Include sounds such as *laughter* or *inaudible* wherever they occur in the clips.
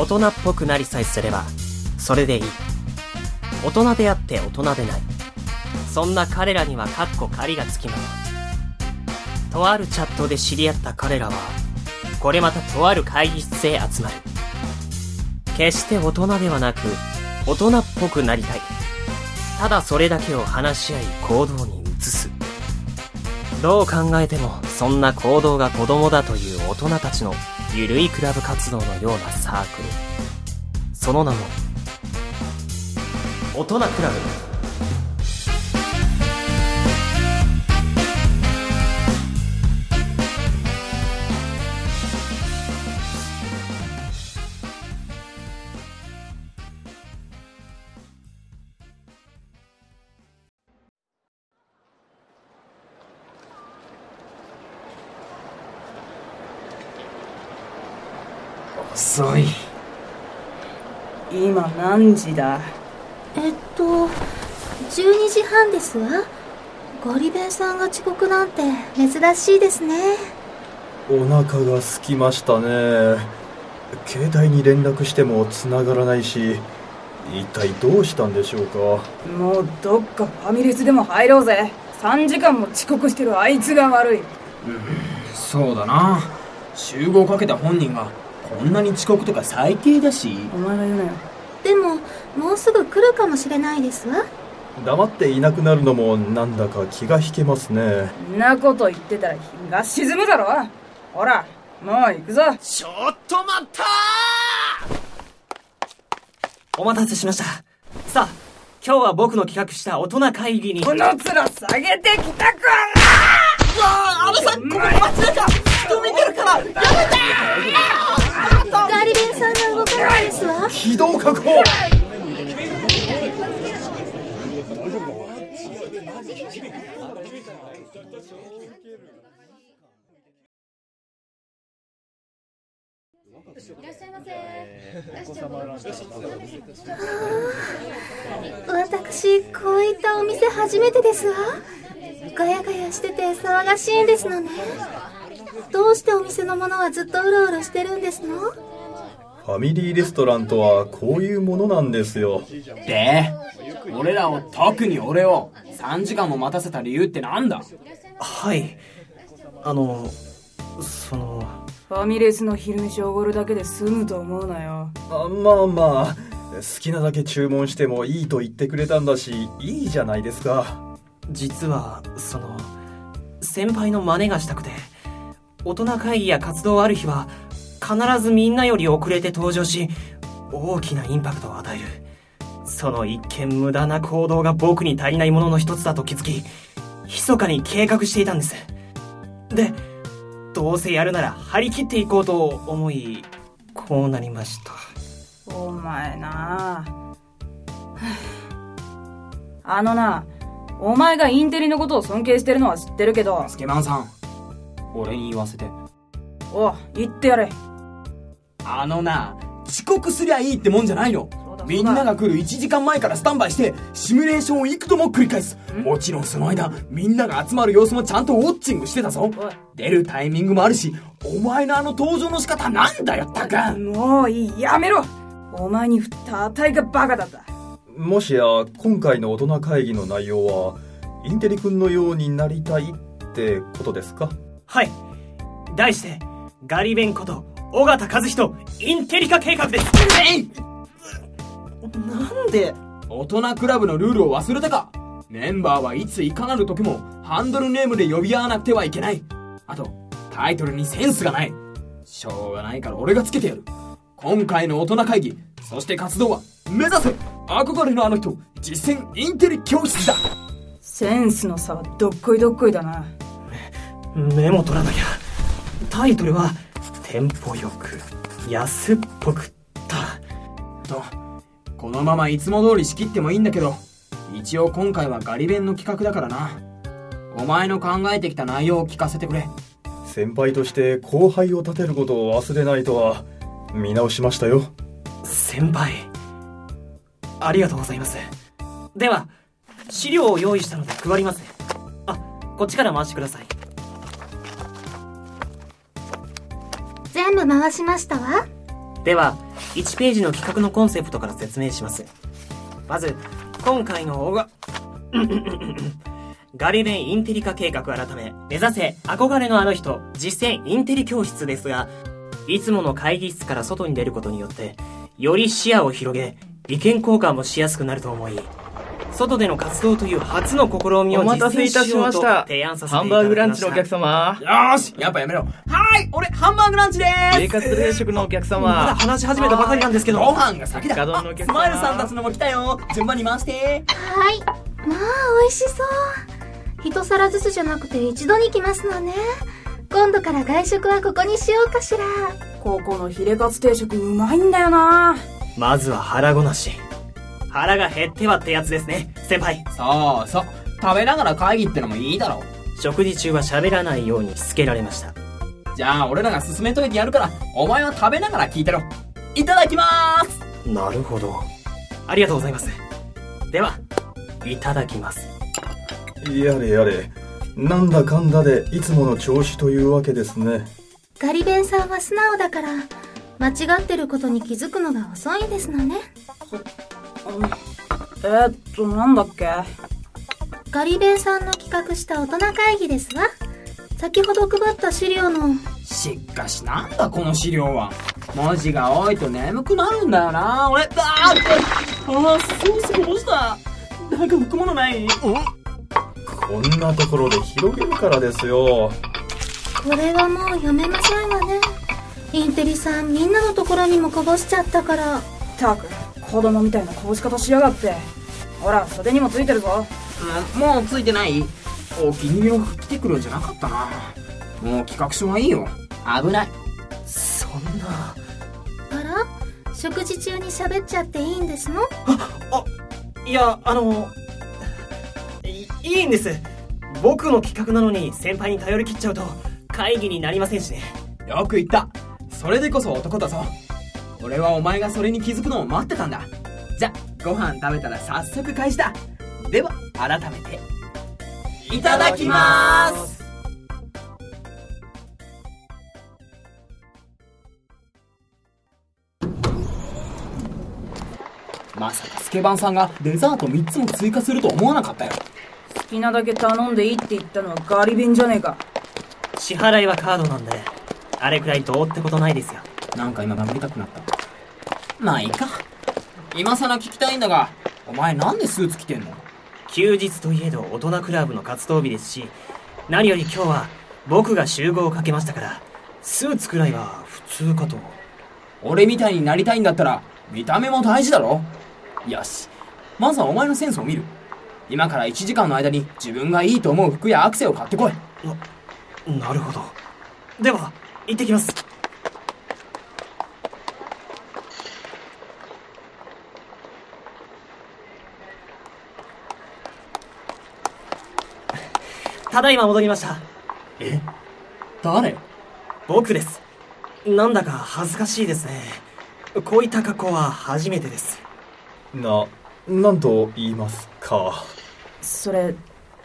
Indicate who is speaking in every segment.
Speaker 1: 大人っぽくなりさえすれば、それでいい。大人であって大人でない。そんな彼らにはカッコ仮がつきます。とあるチャットで知り合った彼らは、これまたとある会議室へ集まる。決して大人ではなく、大人っぽくなりたい。ただそれだけを話し合い行動に移す。どう考えてもそんな行動が子供だという大人たちのゆるいクラブ活動のようなサークル。その名も、大人クラブ。
Speaker 2: 何時だ？
Speaker 3: えっと12時半ですわ。ゴリベンさんが遅刻なんて珍しいですね。
Speaker 4: お腹が空きましたね。携帯に連絡しても繋がらないし一体どうしたんでしょうか？
Speaker 2: もうどっかファミレスでも入ろうぜ。3時間も遅刻してるあいつが悪い。うん
Speaker 5: そうだな。集合かけた本人がこんなに遅刻とか最低だし。
Speaker 2: お前が言うなよ
Speaker 3: でももうすぐ来るかもしれないですわ。
Speaker 4: 黙っていなくなるのもなんだか気が引けますね。
Speaker 2: んなこと言ってたら日が沈むだろ。ほらもう行くぞ。
Speaker 1: ちょっと待ったお待たせしました。さあ今日は僕の企画した大人会議に。
Speaker 2: この面下げてきたか
Speaker 1: わああのさんここ街中人見てるから。やめて
Speaker 3: ガリベンさんが動かないですわ
Speaker 4: 起動確保
Speaker 3: いらっしゃいませ。私、こういったお店初めてですわ。ガヤガヤしてて騒がしいんですのね。どうしてお店のものはずっとうろうろしてるんですの
Speaker 4: ファミリーレストランとはこういうものなんですよ。
Speaker 5: で、俺らを、特に俺を、3時間も待たせた理由ってなんだ？
Speaker 1: はい。あの、その、
Speaker 2: ファミレスの昼飯おごるだけで済むと思うなよ
Speaker 4: あまあまあ、好きなだけ注文してもいいと言ってくれたんだし、いいじゃないですか。
Speaker 1: 実は、その、先輩の真似がしたくて、大人会議や活動ある日は、必ずみんなより遅れて登場し、大きなインパクトを与える。その一見無駄な行動が僕に足りないものの一つだと気づき、密かに計画していたんです。で、どうせやるなら張り切っていこうと思い、こうなりました。
Speaker 2: お前なあのなお前がインテリのことを尊敬してるのは知ってるけど
Speaker 5: スケマンさん、俺に言わせて。
Speaker 2: お言ってやれ
Speaker 5: あのな、遅刻すりゃいいってもんじゃないの。みんなが来る1時間前からスタンバイして、シミュレーションを幾度も繰り返す。もちろんその間、みんなが集まる様子もちゃんとウォッチングしてたぞ。出るタイミングもあるし、お前のあの登場の仕方なんだよったく
Speaker 2: もういいやめろお前に振ったあたいがバカだった
Speaker 4: もしや、今回の大人会議の内容は、インテリ君のようになりたいってことですか？
Speaker 1: はい。題して、ガリ弁こと、尾形和人、インテリ化計画です。
Speaker 5: えい
Speaker 1: なんで、
Speaker 5: 大人クラブのルールを忘れたか？メンバーはいついかなる時もハンドルネームで呼び合わなくてはいけない。あと、タイトルにセンスがない。しょうがないから俺がつけてやる。今回の大人会議、そして活動は、目指せ憧れのあの人、実践インテリ教室だ
Speaker 2: センスの差はどっこいどっこいだな
Speaker 1: メモ取らなきゃ。タイトルは、テンポよく、安っぽくった。
Speaker 5: と、このままいつも通り仕切ってもいいんだけど、一応今回はガリ弁の企画だからな。お前の考えてきた内容を聞かせてくれ。
Speaker 4: 先輩として後輩を立てることを忘れないとは、見直しましたよ。
Speaker 1: 先輩。ありがとうございます。では、資料を用意したので配りますね。あ、こっちから回してください。
Speaker 3: 全部回しましたわ
Speaker 1: では、1ページの企画のコンセプトから説明します。まず、今回の大が、*coughs* ガリベンインテリ化計画改め、目指せ憧れのあの人、実践インテリ教室ですが、いつもの会議室から外に出ることによって、より視野を広げ、意見交換もしやすくなると思い、外での活動という初の試みを
Speaker 6: お待たせいたしました
Speaker 1: 提案させていただきました。
Speaker 6: ハンバーグランチのお客様
Speaker 5: よーしやっぱやめろはい俺ハンバーグランチで
Speaker 6: 生活定食のお客
Speaker 1: まだ
Speaker 6: 様
Speaker 1: 話し始めたばかりなんですけど。
Speaker 5: ご飯が先だ
Speaker 6: ガドンのお客様
Speaker 5: あスマイルさんたちのも来たよ順番に回して
Speaker 3: はい。まあ、美味しそう。一皿ずつじゃなくて一度に来ますのね。今度から外食はここにしようかしら。
Speaker 2: ここのヒレカツ定食うまいんだよな
Speaker 1: まずは腹ごなし。腹が減ってはってやつですね、先輩。
Speaker 5: そうそう食べながら会議ってのもいいだろ
Speaker 1: 食事中は喋らないようにしつけられました。
Speaker 5: じゃあ俺らが進めといてやるからお前は食べながら聞いてろいただきまーす
Speaker 1: なるほど。ありがとうございます。では、いただきます。
Speaker 4: やれやれなんだかんだでいつもの調子というわけですね
Speaker 3: ガリベンさんは素直だから、間違ってることに気づくのが遅いんですのね。
Speaker 2: えー、っとなんだっけ？
Speaker 3: ガリベンさんの企画した大人会議ですわ。先ほど配った資料の、
Speaker 5: しかしなんだこの資料は。文字が多いと眠くなるんだよな。俺あーあーソースこぼした？なんか拭くものない
Speaker 4: こんなところで広げるからですよ。
Speaker 3: これはもう読めませんわね。インテリさんみんなのところにもこぼしちゃったから。
Speaker 2: ったく子供みたいなこぼし方しやがって。ほら袖にもついてるぞ。
Speaker 5: うんもうついてない？お気に入りの服着てくるんじゃなかったな。もう企画書はいいよ。危ない。
Speaker 1: そんな。
Speaker 3: あら？食事中に喋っちゃっていいんですの？
Speaker 1: いや、あの、い、いいんです。僕の企画なのに先輩に頼り切っちゃうと会議になりませんしね。
Speaker 5: よく言った。それでこそ男だぞ俺はお前がそれに気づくのを待ってたんだ。じゃご飯食べたら早速開始だでは改めて。いただきます。まさかスケバンさんがデザート3つも追加すると思わなかったよ。
Speaker 2: 好きなだけ頼んでいいって言ったのはガリ弁じゃねえか。
Speaker 1: 支払いはカードなんで、あれくらいどうってことないですよ。
Speaker 5: なんか今殴りたくなった。まあいいか。今更聞きたいんだが、お前なんでスーツ着てんの？
Speaker 1: 休日といえど大人クラブの活動日ですし、何より今日は僕が集合をかけましたから、スーツくらいは普通かと。
Speaker 5: 俺みたいになりたいんだったら、見た目も大事だろ？よし。まずはお前のセンスを見る。今から1時間の間に自分がいいと思う服やアクセを買ってこい。
Speaker 1: なるほど。では、行ってきます。ただいま戻りました。
Speaker 5: え？誰？
Speaker 1: 僕です。なんだか恥ずかしいですね。こういった格好は初めてです。
Speaker 4: ななんと言いますか？
Speaker 2: それ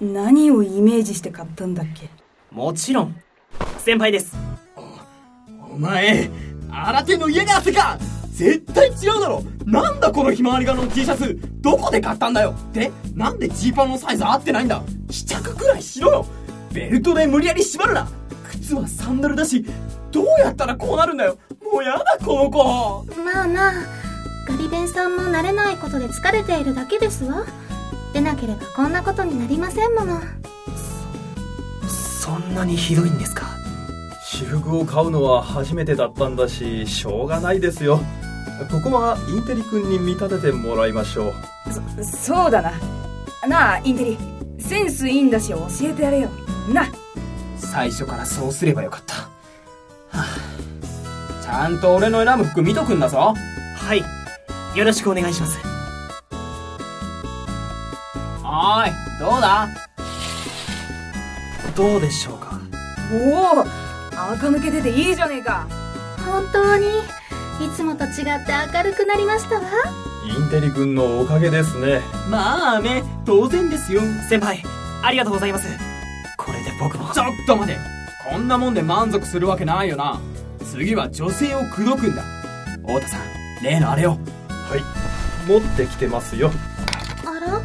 Speaker 2: 何をイメージして買ったんだっけ？
Speaker 1: もちろん、先輩です。
Speaker 5: お前、新手の家が汗か絶対違うだろなんだこのひまわり柄の T シャツどこで買ったんだよで、なんでジーパンのサイズ合ってないんだ試着くらいしろよ。ベルトで無理やり縛るな。靴はサンダルだし、どうやったらこうなるんだよ。もうやだこの子。
Speaker 3: まあまあ、ガリ弁さんも慣れないことで疲れているだけですわ。でなければこんなことになりませんもの。
Speaker 1: そんなにひどいんですか。
Speaker 4: 私服を買うのは初めてだったんだししょうがないですよ。ここはインテリ君に見立ててもらいましょう。
Speaker 2: そそうだな。なあインテリセンスいいんだし教えてやれよな
Speaker 5: 最初からそうすればよかった。はあちゃんと俺の選ぶ服見とくんだぞ
Speaker 1: はい。よろしくお願いします。
Speaker 5: おーい、どうだ？
Speaker 1: どうでしょうか？
Speaker 2: おお垢抜けてていいじゃねえか
Speaker 3: 本当に、いつもと違って明るくなりましたわ。
Speaker 4: インテリ君のおかげですね。
Speaker 5: まあね、当然ですよ。
Speaker 1: 先輩、ありがとうございます。これで僕も。
Speaker 5: ちょっと待てこんなもんで満足するわけないよな。次は女性を口説くんだ。太田さん例のあれを。
Speaker 4: はい。持ってきてますよ。
Speaker 3: あら？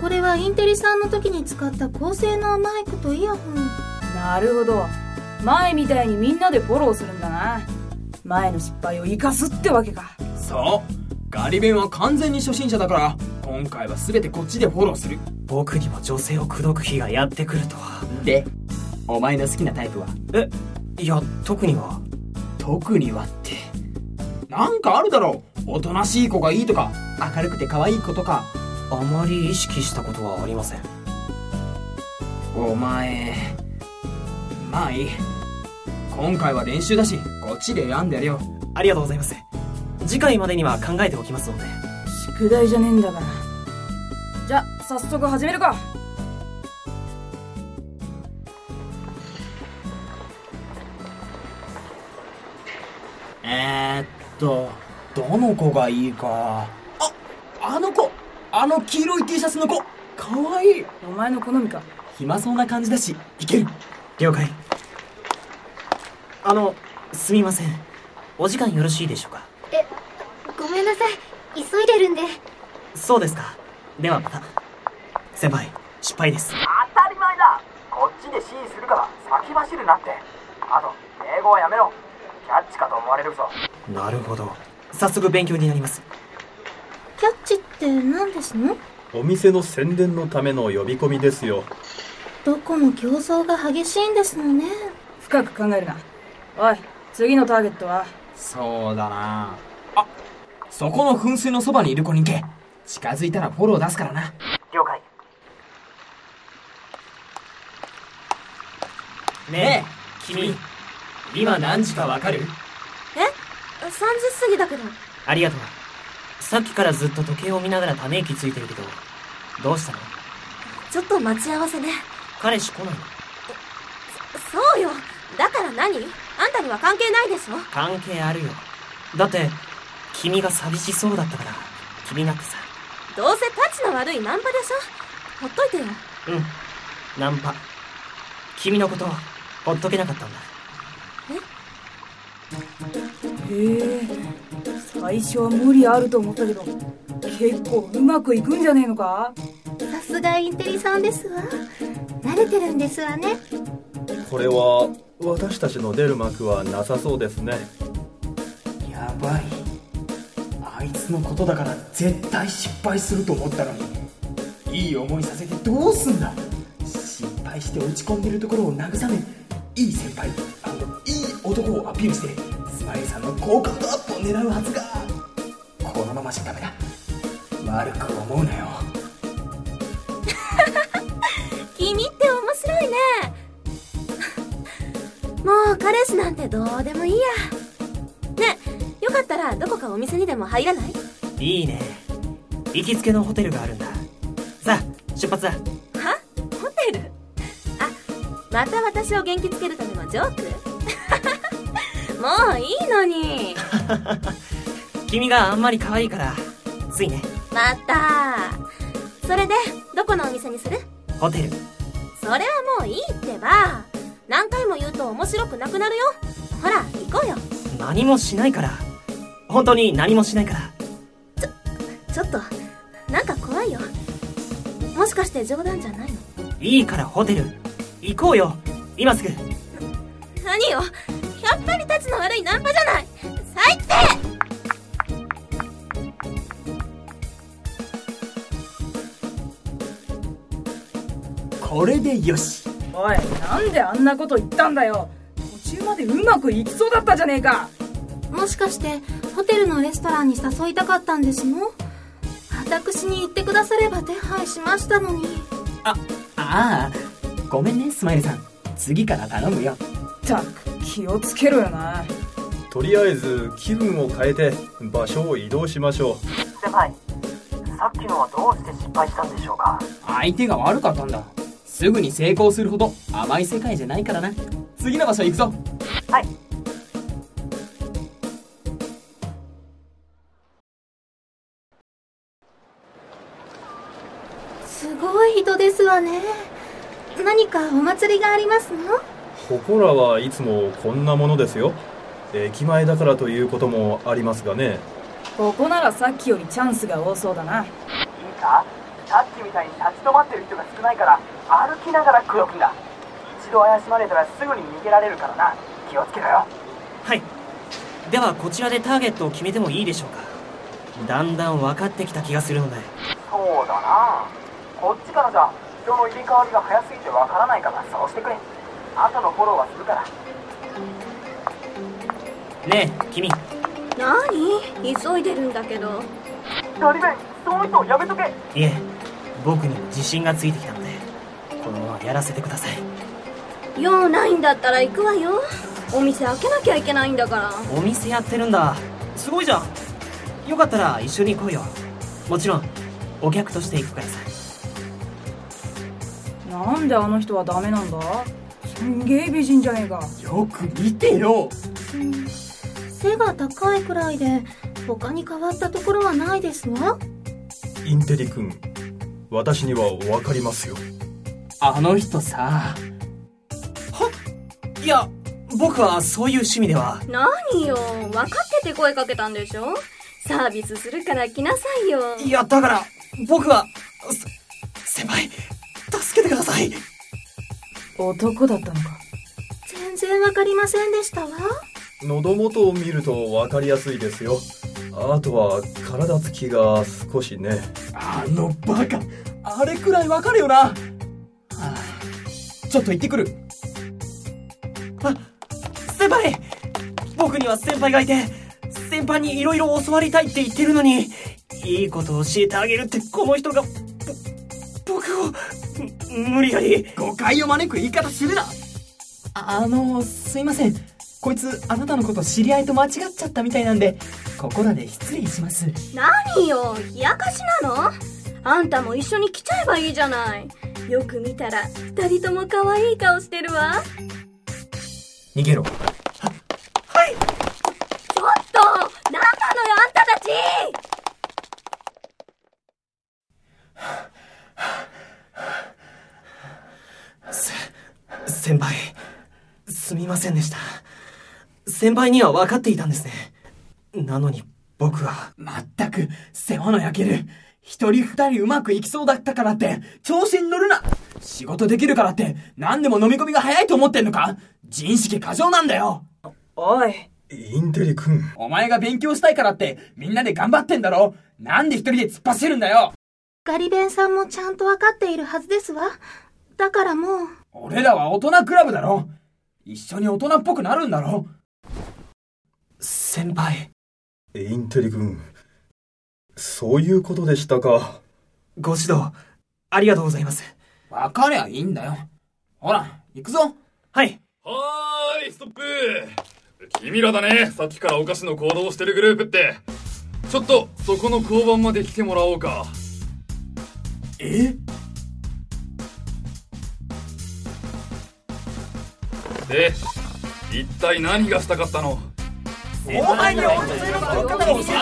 Speaker 3: これはインテリさんの時に使った高性能マイクとイヤホン。
Speaker 2: なるほど。前みたいにみんなでフォローするんだな。前の失敗を生かすってわけか。
Speaker 5: そうガリ弁は完全に初心者だから今回は全てこっちでフォローする
Speaker 1: 僕にも女性を口説く日がやってくるとは。
Speaker 5: でお前の好きなタイプは？
Speaker 1: え、いや、特には？
Speaker 5: 特にはってなんかあるだろうおとなしい子がいいとか明るくて可愛い子とか
Speaker 1: あまり意識したことはありません。
Speaker 5: お前まあいい今回は練習だしこっちで選んでやるよ
Speaker 1: ありがとうございます。次回までには考えておきますので。
Speaker 2: 宿題じゃねえんだから。じゃ早速始めるか。
Speaker 5: えー、っとどの子がいいか。ああの子。あの黄色い T シャツの子。かわいい。
Speaker 2: お前の好みか。
Speaker 5: 暇そうな感じだしいける。
Speaker 1: 了解。あの、すみません。お時間よろしいでしょうか？
Speaker 3: えごめんなさい。急いでるんで。
Speaker 1: そうですか。ではまた。先輩、失敗です。
Speaker 7: 当たり前だ。こっちで指示するから先走るなって。あと英語はやめろ。キャッチかと思われるぞ。
Speaker 1: なるほど。早速勉強になります。
Speaker 3: キャッチって何ですの？
Speaker 4: お店の宣伝のための呼び込みですよ。
Speaker 3: どこも競争が激しいんですのね。
Speaker 2: 深く考えるな。おい次のターゲットは？
Speaker 5: そうだな。あそこの噴水のそばにいる子に行け。近づいたらフォロー出すからな。
Speaker 7: 了解。
Speaker 1: ねえ、君、今何時かわかる？
Speaker 3: え？3時過ぎだけど。
Speaker 1: ありがとう。さっきからずっと時計を見ながらため息ついてるけど、どうしたの？
Speaker 3: ちょっと待ち合わせね。
Speaker 1: 彼氏来ないの？
Speaker 3: そうよ。だから何？あんたには関係ないでしょ？
Speaker 1: 関係あるよ。だって、君が寂しそうだったから、気になってさ。
Speaker 3: どうせタチの悪いナンパでしょ？ほっといてよ。
Speaker 1: うん。ナンパ。君のこと、ほっとけなかったんだ。
Speaker 2: へえ最初は無理あると思ったけど結構うまくいくんじゃねえのか？
Speaker 3: さすがインテリさんですわ。慣れてるんですわね。
Speaker 4: これは私たちの出る幕はなさそうですね。
Speaker 5: やばいあいつのことだから絶対失敗すると思ったのにいい思いさせてどうすんだ。失敗して落ち込んでるところを慰めいい先輩あのいい男をアピールしてスマイルさんの好感度アップを狙うはずがこのままじゃダメだ。悪く思うなよ。
Speaker 3: 君って面白いね。もう彼氏なんてどうでもいいや。かったらどこかお店にでも入らない？
Speaker 1: いいね。行きつけのホテルがあるんだ。さあ、出発だ。
Speaker 3: は？ホテル？*laughs* あまた私を元気つけるためのジョーク？*laughs* もういいのに *laughs*
Speaker 1: 君があんまり可愛いから、ついね。
Speaker 3: またそれでどこのお店にする？
Speaker 1: ホテル。
Speaker 3: それはもういいってば何回も言うと面白くなくなるよほら行こうよ
Speaker 1: 何もしないから。本当に何もしないから。
Speaker 3: ちょっとなんか怖いよもしかして冗談じゃないの？
Speaker 1: いいからホテル。行こうよ。今すぐ。
Speaker 3: 何よ？やっぱりたちの悪いナンパじゃない？最低
Speaker 5: これでよし
Speaker 2: おいなんであんなこと言ったんだよ途中までうまくいきそうだったじゃねえか
Speaker 3: もしかしてホテルのレストランに誘いたかったんですの。私に言ってくだされば手配しましたのに。
Speaker 5: あああごめんねスマイルさん。次から頼むよ。
Speaker 2: ったく気をつけろよな。
Speaker 4: とりあえず気分を変えて場所を移動しましょう。
Speaker 7: 先輩さっきのはどうして失敗したんでしょうか？
Speaker 5: 相手が悪かったんだ。すぐに成功するほど甘い世界じゃないからな。次の場所行くぞ。
Speaker 7: はい
Speaker 3: わね何かお祭りがありますの？
Speaker 4: ここらはいつもこんなものですよ。駅前だからということもありますがね。
Speaker 2: ここならさっきよりチャンスが多そうだな。い
Speaker 7: いか？さっきみたいに立ち止まってる人が少ないから歩きながら口説くんだ。一度怪しまれたらすぐに逃げられるからな。気をつけろよ。
Speaker 1: はい。ではこちらでターゲットを決めてもいいでしょうか。だんだん分かってきた気がするので。
Speaker 7: そうだな。こっちからじゃ人の入れ替わりが早すぎてわからないからそうしてくれ。後のフォローはするから。
Speaker 1: ねえ君。
Speaker 3: 何？急いでるんだけど。
Speaker 7: ガリベンその人やめとけ。
Speaker 1: いえ僕にも自信がついてきたのでこのままやらせてください。
Speaker 3: 用ないんだったら行くわよ。お店開けなきゃいけないんだから。
Speaker 1: お店やってるんだ。すごいじゃん。よかったら一緒に行こうよ。もちろんお客として行くからさ
Speaker 2: なんであの人はダメなんだ？すんげえ美人じゃねえか。
Speaker 5: よく見てよ。
Speaker 3: 背が高いくらいで他に変わったところはないですわ。
Speaker 4: インテリ君私には分かりますよ。
Speaker 5: あの人さ。
Speaker 1: いや僕はそういう趣味では。
Speaker 3: 何よ？分かってて声かけたんでしょ？サービスするから来なさいよ。
Speaker 1: いやだから僕はい。
Speaker 2: 男だったのか。
Speaker 3: 全然分かりませんでしたわ。
Speaker 4: 喉元を見ると分かりやすいですよ。あとは体つきが少しね。
Speaker 5: あのバカ。あれくらいわかるよな、はあ、ちょっと行ってくる。
Speaker 1: あ先輩。僕には先輩がいて先輩に色々教わりたいって言ってるのにいいことを教えてあげるってこの人がぼ僕をむ無理やり。
Speaker 5: 誤解を招く言い方するな。ああのすいません。こいつあなたのこと知り合いと間違っちゃったみたいなんでここらで失礼します。
Speaker 3: 何よ？冷やかしなの？あんたも一緒に来ちゃえばいいじゃない。よく見たら二人とも可愛い顔してるわ。
Speaker 4: 逃げろ
Speaker 3: ちょっと何なのよあんたたち
Speaker 1: 先輩。すみませんでした。先輩には分かっていたんですね。なのに僕は。
Speaker 5: まったく世話の焼ける。一人二人うまくいきそうだったからって。調子に乗るな。仕事できるからって。何でも飲み込みが早いと思ってんのか。人識過剰なんだよ。
Speaker 2: おい。
Speaker 4: インテリ君
Speaker 5: お前が勉強したいからってみんなで頑張ってんだろ。なんで一人で突っ走るんだよ。
Speaker 3: ガリ弁さんもちゃんと分かっているはずですわだからもう。
Speaker 5: 俺らは大人クラブだろ。一緒に大人っぽくなるんだろ。
Speaker 1: 先輩。
Speaker 4: インテリ君。そういうことでしたか。
Speaker 1: ご指導ありがとうございます。
Speaker 5: 分かりゃいいんだよ。ほら行くぞ。
Speaker 1: はい。
Speaker 8: はーいストップ。君らだね。さっきからお菓子の行動をしてるグループって。ちょっとそこの交番まで来てもらおうか。
Speaker 5: え？
Speaker 8: で一体何がしたかったの？
Speaker 5: お前には女性のことを教え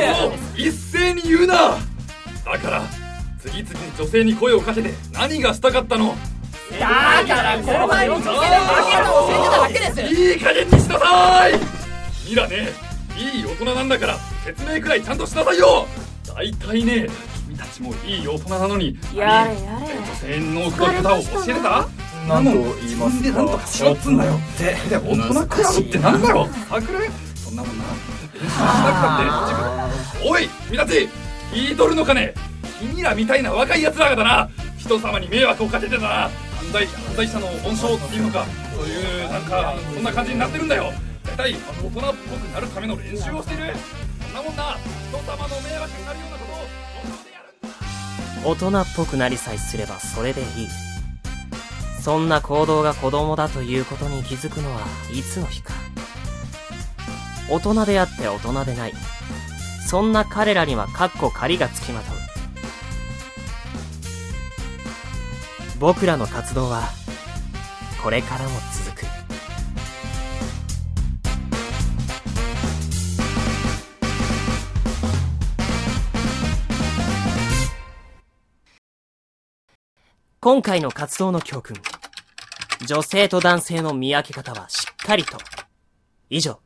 Speaker 5: て
Speaker 8: もう一斉に言うな！だから次々に女性に声をかけて何がしたかったの？
Speaker 5: だから後輩に女性のありがとうを教えてただけです。
Speaker 8: いい加減にしなさい！君らねいい大人なんだから説明くらいちゃんとしなさいよ！大体ね君たちもいい大人なのに
Speaker 2: やれやれ。
Speaker 8: 女性の奥の方を教えてた？
Speaker 4: 何と言います
Speaker 8: でなんとかしろっつんだよで大人クラブってなんだろう？サクレそんなもんな練習しなくたって自分おい君たち聞いとるのかね君らみたいな若い奴らがだな。人様に迷惑をかけてたな。犯罪犯罪者の温床っていうのかそういうなんかそんな感じになってるんだよ。大体大人っぽくなるための練習をしてる。そんなもんな人様の迷惑になるようなことを本当でやるんだ。
Speaker 1: 大人っぽくなりさえすればそれでいいそんな行動が子供だということに気づくのはいつの日か。大人であって大人でない。そんな彼らにはカッコ仮がつきまとう。僕らの活動はこれからも続く。今回の活動の教訓。女性と男性の見分け方はしっかりと。以上。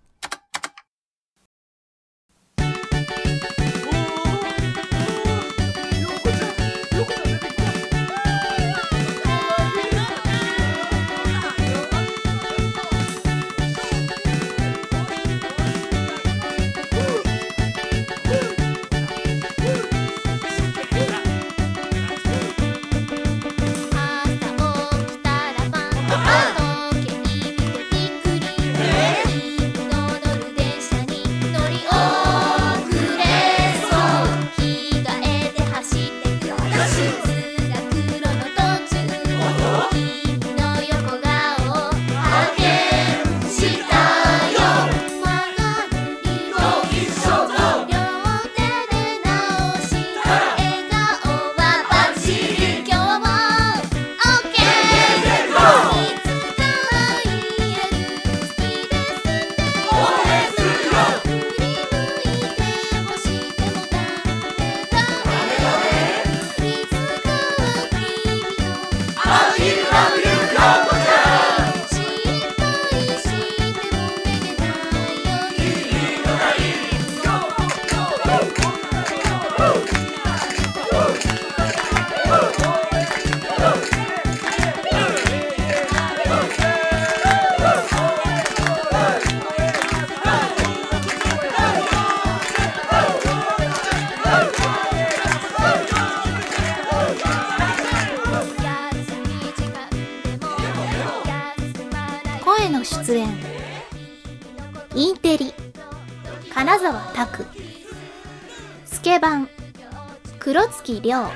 Speaker 9: 月亮。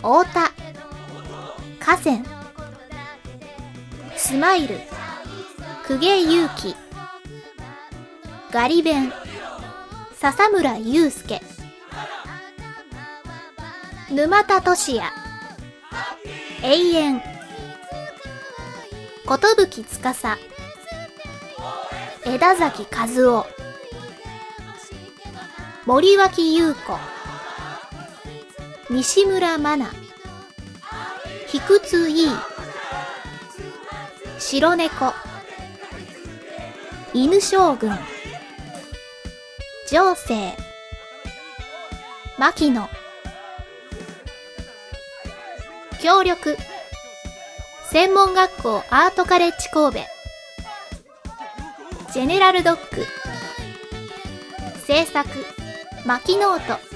Speaker 9: 太田。河川。スマイル。公家勇気ガリ弁。笹村雄介。沼田俊也。永遠。寿司枝崎和夫。森脇優子。西村真奈。卑屈いい。白猫。犬将軍。情勢牧野。協力。専門学校アートカレッジ神戸。ジェネラルドッグ。制作。マキノート「